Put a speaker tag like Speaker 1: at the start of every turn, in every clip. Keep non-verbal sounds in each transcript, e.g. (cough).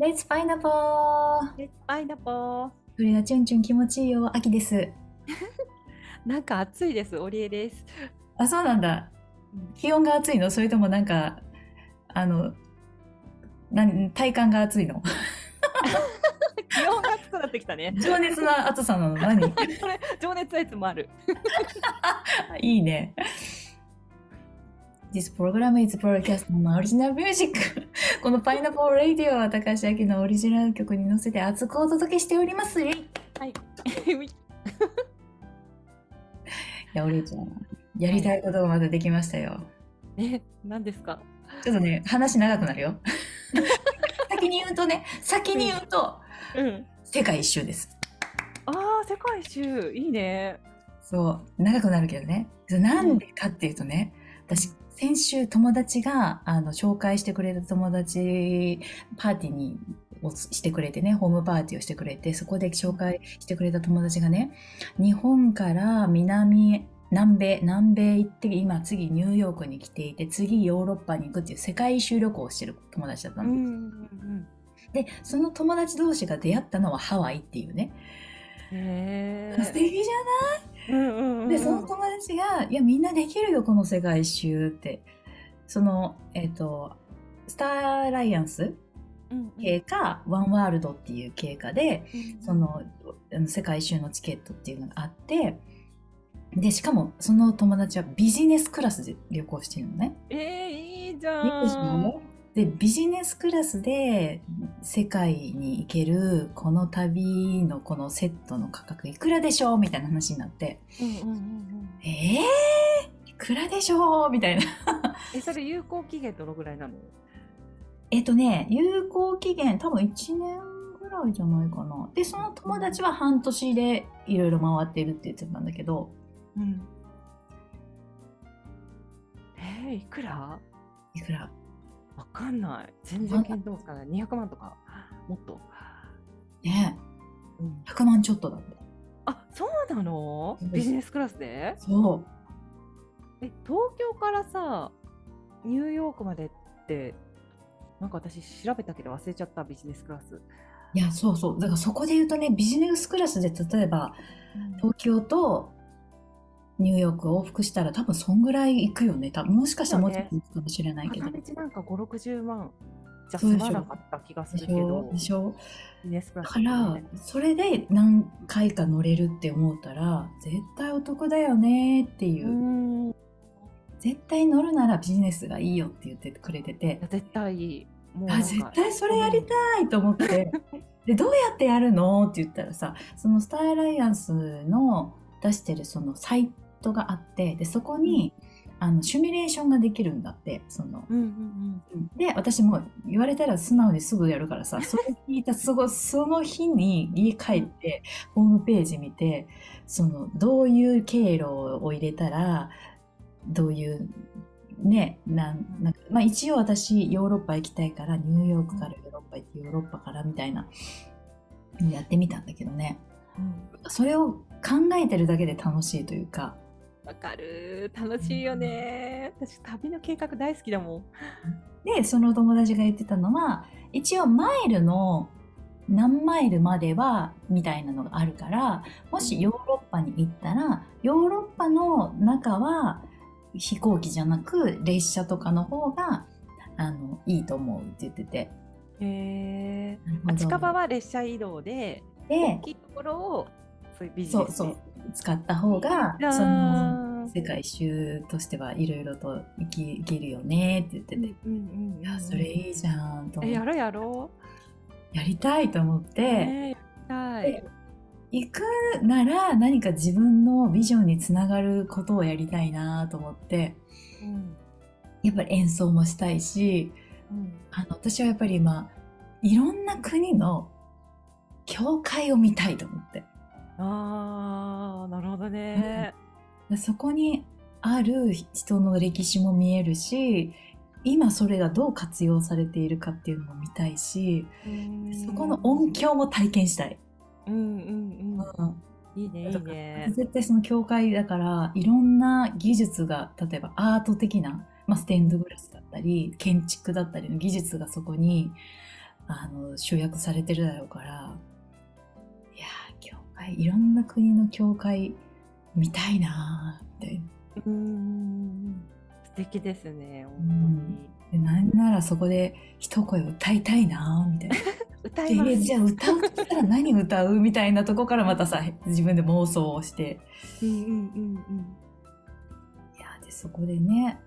Speaker 1: レッツパイナポー
Speaker 2: レッツパイナポー。
Speaker 1: それがチュンチュン気持ちいいよ。秋です。(laughs)
Speaker 2: なんか暑いです。オリエです。
Speaker 1: あ、そうなんだ。気温が暑いの？それともなんか、あの、なん体感が暑いの？(laughs)
Speaker 2: 気温が暑くなってきたね。
Speaker 1: 情熱な暑さなの？何？(laughs)
Speaker 2: これ、情熱はいつもある。
Speaker 1: いいね。This program is broadcast on original music. (laughs) このパイナポーラディオは高橋明のオリジナル曲に乗せて熱くお届けしております。い
Speaker 2: はい。(laughs)
Speaker 1: や、おりちゃん、やりたいことがまだできましたよ。
Speaker 2: え、何ですか？
Speaker 1: ちょっとね、話長くなるよ。(laughs) 先に言うとね、先に言うと、
Speaker 2: うん。
Speaker 1: 世界一周です。
Speaker 2: ああ、世界一周、いいね。
Speaker 1: そう、長くなるけどね。なんでかっていうとね、私、先週友達が、あの、紹介してくれた友達、パーティーに、をしてくれてね、ホームパーティーをしてくれて、そこで紹介してくれた友達がね、日本から南、南米、南米行って、今次ニューヨークに来ていて、次ヨーロッパに行くっていう世界一周旅行をしてる友達だったの。
Speaker 2: うんうん
Speaker 1: で、その友達同士が出会ったのはハワイっていうね。
Speaker 2: うん。へ
Speaker 1: 素敵じゃない？で、その友達が、いや、みんなできるよ、この世界一周って。その、えっ、と、スターアライアンス
Speaker 2: うん
Speaker 1: 経過、ワンワールドっていう経過で、
Speaker 2: うん
Speaker 1: その、あの世界一周のチケットっていうのがあって、で、しかも、その友達はビジネスクラスで旅行してるのね。
Speaker 2: えー、いいじゃん。
Speaker 1: ょで、ビジネスクラスで世界に行けるこの旅のこのセットの価格いくらでしょうみたいな話になって、
Speaker 2: うんうんうんうん。
Speaker 1: えー、いくらでしょうみたいな。
Speaker 2: え、それ有効期限どのぐらいなの？
Speaker 1: えっとね、有効期限多分1年ぐらいじゃないかな。で、その友達は半年でいろいろ回ってるって言ってたんだけど、
Speaker 2: うん。えー、いくら？
Speaker 1: いくら？
Speaker 2: わかんない。全然見当つかない。200万とか、もっと。
Speaker 1: ね
Speaker 2: うん、
Speaker 1: 100万ちょっとだって。
Speaker 2: あ、そうなの？
Speaker 1: うん
Speaker 2: ビジネスクラスで？
Speaker 1: そう。
Speaker 2: え、東京からさ、ニューヨークまでって、なんか私調べたけど忘れちゃった、ビジネスクラス。
Speaker 1: いや、そうそう。だからそこで言うとね、ビジネスクラスで例えば、東京とニューヨークを往復したら多分そんぐらい行くよね。多分もしかしたらもうちょっと行くかもしれないけど。
Speaker 2: 片道なんか5、60万じゃ済まなかった気がするけど。
Speaker 1: だから、それで何回か乗れるって思ったら、絶対お得だよねっていう。絶対乗るならビジネスがいいよって言ってくれてて、
Speaker 2: や絶対いい。
Speaker 1: あ、
Speaker 2: か
Speaker 1: 絶対それやりたいと思って、で、どうやってやるのって言ったらさ、そのスターアライアンスの出してるそのサイトがあって、で、そこに、あの、シミュレーションができるんだって、その、
Speaker 2: うんうん
Speaker 1: で、私も言われたら素直にすぐやるからさ、(laughs) それ聞いたすごい、その日に家帰って、ホームページ見て、その、どういう経路を入れたら、どういう、ね、なん、なんか、まあ一応私、ヨーロッパ行きたいから、ニューヨークからヨーロッパ行って、ヨーロッパからみたいな、やってみたんだけどね。
Speaker 2: うん。うん。
Speaker 1: それを考えてるだけで楽しいというか、
Speaker 2: わかる。楽しいよね。私、旅の計画大好きだもん。
Speaker 1: で、その友達が言ってたのは、一応マイルの何マイルまでは、みたいなのがあるから、もしヨーロッパに行ったら、ヨーロッパの中は飛行機じゃなく列車とかの方が、あの、いいと思うって言ってて。
Speaker 2: へえ。近場は列車移動で、
Speaker 1: で
Speaker 2: 大、きいところを、そういうビジネス
Speaker 1: そうそう、使った方が、その、世界一周としてはいろいろと行き行けるよねって言ってて。
Speaker 2: うんうんうん。
Speaker 1: いや、それいいじゃんと思
Speaker 2: え、
Speaker 1: って
Speaker 2: やろうやろ
Speaker 1: やりたいと思っ
Speaker 2: う。
Speaker 1: て、
Speaker 2: ねえやりたい。
Speaker 1: 行くなら何か自分のビジョンにつながることをやりたいなと思って、
Speaker 2: うん
Speaker 1: やっぱり演奏もしたいし、
Speaker 2: うん
Speaker 1: あの、私はやっぱり今、いろんな国の教会を見たいと思って。
Speaker 2: ああ、なるほどね。
Speaker 1: でそこにある人の歴史も見えるし、今それがどう活用されているかっていうのも見たいし、そこの音響も体験したい。
Speaker 2: うんうんうん。
Speaker 1: うん
Speaker 2: いいね、いいね。
Speaker 1: 絶対その教会だから、いろんな技術が、例えばアート的な、まあ、ステンドグラスだったり、建築だったりの技術がそこに、あの集約されてるだろうからいやー教会いろんな国の教会見たいなーって。
Speaker 2: うん。素敵ですね本
Speaker 1: でなんならそこで一声歌いたいなーみたいな。
Speaker 2: 当 (laughs) に歌います。
Speaker 1: でじゃあ歌うって言ったら何歌うみたいなとこからまたさ自分で妄想をして。
Speaker 2: うんうんうんうん。
Speaker 1: いやでそこでね。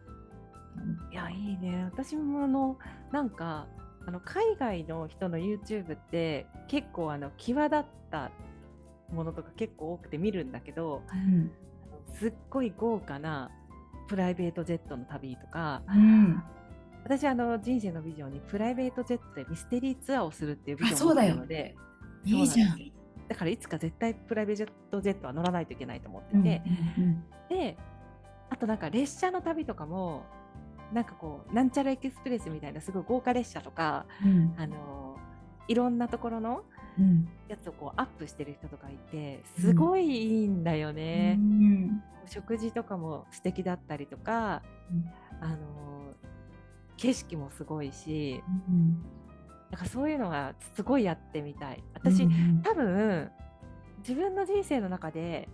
Speaker 2: いやいいね。私もあのなんかあの海外の人の YouTube って結構あの際立ったものとか結構多くて見るんだけど
Speaker 1: うん。
Speaker 2: すっごい豪華なプライベートジェットの旅とか
Speaker 1: うん。
Speaker 2: 私あの人生のビジョンにプライベートジェットでミステリーツアーをするっていうビジョンを持って
Speaker 1: あ
Speaker 2: るのでだからいつか絶対プライベートジェットは乗らないといけないと思ってて、であとなんか列車の旅とかもなんかこうなんちゃらエクスプレスみたいなすごい豪華列車とか
Speaker 1: うん。
Speaker 2: あのいろんなところの
Speaker 1: うん
Speaker 2: やつをこうアップしてる人とかいてすごいいいんだよね。
Speaker 1: うん。
Speaker 2: 食事とかも素敵だったりとか、
Speaker 1: うん。
Speaker 2: あの景色もすごいし
Speaker 1: うん。
Speaker 2: なんかそういうのがすごいやってみたい。私、
Speaker 1: うん。
Speaker 2: 多分自分の人生の中で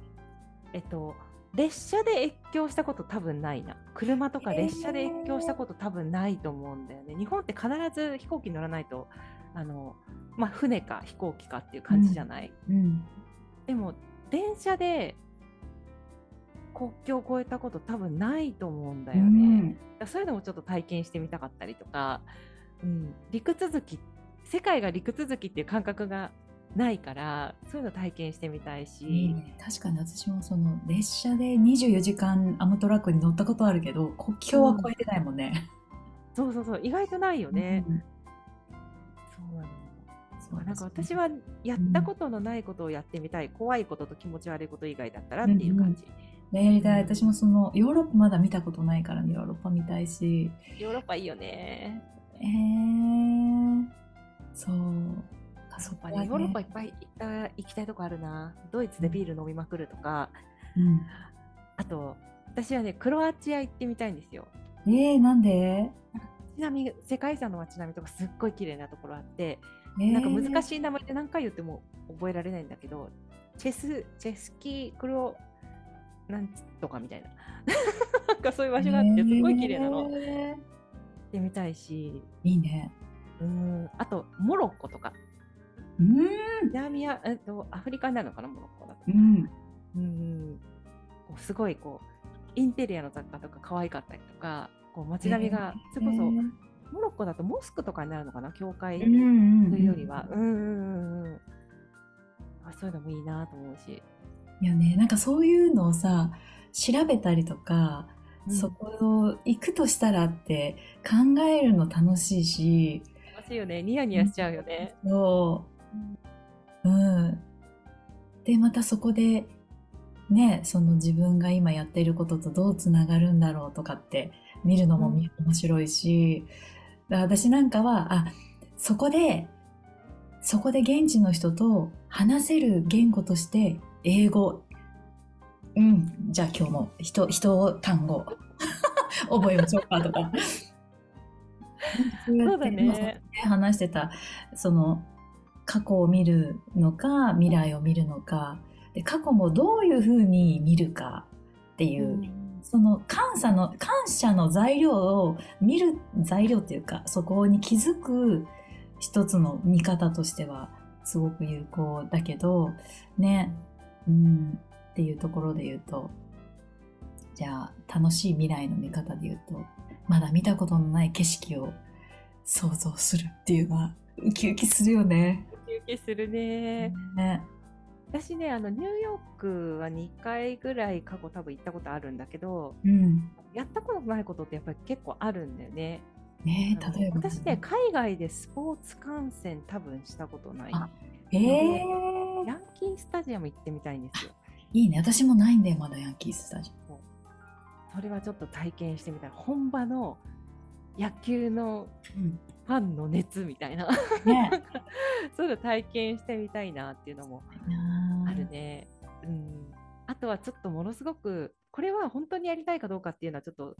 Speaker 2: えっと列車で越境したこと多分ないな。車とか列車で越境したこと多分ないと思うんだよね、日本って必ず飛行機乗らないとあの、まあ、船か飛行機かっていう感じじゃない、
Speaker 1: うん。
Speaker 2: でも電車で国境を越えたこと多分ないと思うんだよね、
Speaker 1: うん。
Speaker 2: そういうのもちょっと体験してみたかったりとか、うん、陸続き世界が陸続きっていう感覚がないからそういうの体験してみたいし、
Speaker 1: 確かに私もその列車で24時間アムトラックに乗ったことあるけど国境は越えてないもんね。
Speaker 2: そうそうそう。意外とないよね、
Speaker 1: うん
Speaker 2: そうなの
Speaker 1: そう
Speaker 2: なんか私はやったことのないことをやってみたい、怖いことと気持ち悪いこと以外だったらっていう感じ、
Speaker 1: ねやりたい私もそのヨーロッパまだ見たことないからねヨーロッパ見たいし。
Speaker 2: ヨーロッパいいよね。
Speaker 1: えー、そう。あそね。
Speaker 2: ヨーロッパいっぱい行った行きたいとこあるな。ドイツでビール飲みまくるとか。
Speaker 1: うん。
Speaker 2: あと私はねクロアチア行ってみたいんですよ。
Speaker 1: えー、なんで、
Speaker 2: ちなみに世界遺産の街並みとかすっごい綺麗なところあって、
Speaker 1: えー、
Speaker 2: なんか難しい名前で何回言っても覚えられないんだけどチェスチェスキークロなんとかみたいな。(laughs) なんかそういう場所があってすごい綺麗なの、行っ
Speaker 1: え
Speaker 2: てみたいし。
Speaker 1: ーいいね。
Speaker 2: うん。あとモロッコとか。
Speaker 1: うん。
Speaker 2: 南ア,、えっと、アフリカになるのかなモロッコだと。
Speaker 1: うん
Speaker 2: うん。こうすごいこうインテリアの雑貨とか可愛かったりとかこう街並みが、それこそモロッコだとモスクとかになるのかな教会というよりは、そういうのもいいなと思うし、
Speaker 1: いやねなんかそういうのをさ調べたりとか、
Speaker 2: うん。
Speaker 1: そこを行くとしたらって考えるの楽しいし。
Speaker 2: 楽しいよね。ニヤニヤしちゃうよね、
Speaker 1: そう。うん。でまたそこでねその自分が今やっていることとどうつながるんだろうとかって見るのもみ面白いし、私なんかはあそこでそこで現地の人と話せる言語として英語。うん。じゃあ今日も人人単語。(laughs) 覚えましょうかとか。そう
Speaker 2: だね。
Speaker 1: 話してたその過去を見るのか未来を見るのか。で過去もどういうふうに見るかっていう、その感謝の感謝の材料を見る材料っていうかそこに気づく一つの見方としてはすごく有効だけどね。うん。っていうところで言うとじゃあ楽しい未来の見方で言うとまだ見たことのない景色を想像するっていうのはウキウキするよね。
Speaker 2: ウキウキするね、
Speaker 1: ね
Speaker 2: 私ねあのニューヨークは2回ぐらい過去多分行ったことあるんだけど
Speaker 1: うん。
Speaker 2: やったことないことってやっぱり結構あるんだよね。
Speaker 1: ね例えば。
Speaker 2: 私ね海外でスポーツ観戦多分したことない。
Speaker 1: あえ。ー、
Speaker 2: ヤンキースタジアム行ってみたいんですよ。
Speaker 1: いいね。私もないんだよまだヤンキースタジ
Speaker 2: それはちょっと体験してみたい。本場の野球の
Speaker 1: アム、
Speaker 2: ファンの熱みたいな。
Speaker 1: ね。(laughs)
Speaker 2: そういうの体験してみたいなっていうのもね。うん、あとはちょっとものすごくこれは本当にやりたいかどうかっていうのはちょっと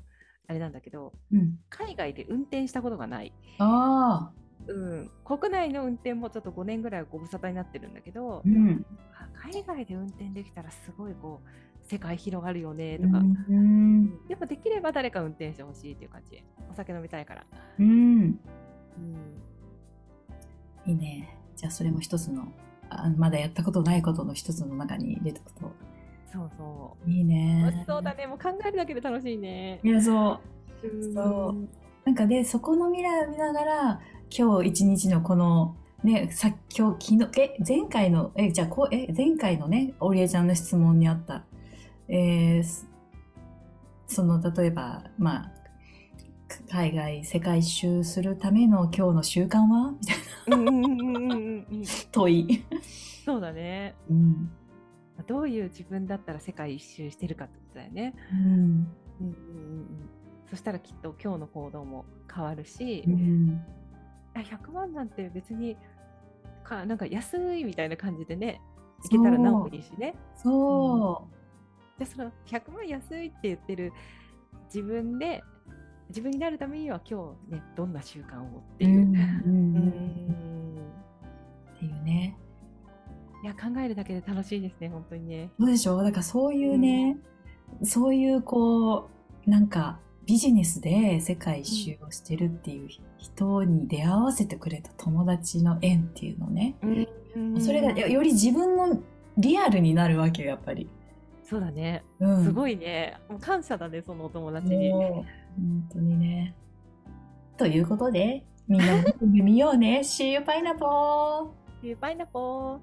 Speaker 2: あれなんだけど
Speaker 1: うん、
Speaker 2: 海外で運転したことがない。
Speaker 1: ああ
Speaker 2: うん、国内の運転もちょっと5年ぐらいご無沙汰になってるんだけど、
Speaker 1: うん。
Speaker 2: あ海外で運転できたらすごいこう世界広がるよねとか、
Speaker 1: うん。
Speaker 2: でもできれば誰か運転してほしいっていう感じお酒飲みたいから、
Speaker 1: うん。
Speaker 2: うん、
Speaker 1: いいね。じゃあそれも一つの、あまだやったことないことの一つの中に入れておくと。
Speaker 2: そうそ
Speaker 1: いいうね。
Speaker 2: そうだね。もう考えるだけで楽しいね。
Speaker 1: いや、そう。
Speaker 2: うん。
Speaker 1: そう。なんかで、そこの未来を見ながら、今日一日のこの、ね、さ今日、昨日、え、前回の、え、じゃあこう、え、前回のね、オリエちゃんの質問にあった、えーすその、例えば、まあ、海外、世界一周するための今日の習慣は？みたいな
Speaker 2: うんうんうんうんうんうん。
Speaker 1: 問い。
Speaker 2: そうだね。
Speaker 1: うん。
Speaker 2: どういう自分だったら世界一周してるかってことだよね、
Speaker 1: うん。
Speaker 2: うんうんうん。うん、そしたらきっと今日の行動も変わるし、
Speaker 1: うん。
Speaker 2: あ100万なんて別にかなんか安いみたいな感じでねいけたらなおいいしね。
Speaker 1: そ
Speaker 2: じゃあその100万安いって言ってる自分で自分になるためには今日ねどんな習慣をって
Speaker 1: う。
Speaker 2: いうう、
Speaker 1: ん。うん
Speaker 2: うん
Speaker 1: っていうね。
Speaker 2: いや考えるだけで楽しいですね本当にね
Speaker 1: そうでしょだからそういうね、そういうこう、なんかビジネスで世界一周をしてるっていう人に出会わせてくれた友達の縁っていうのね。
Speaker 2: うん
Speaker 1: それがより自分のリアルになるわけよ、やっぱり。
Speaker 2: そうだね
Speaker 1: うん。
Speaker 2: すごいねもう感謝だねそのお友達に
Speaker 1: 本当にね。ということで、みんなも見ようね。See you, pineapple!
Speaker 2: See you, pineapple!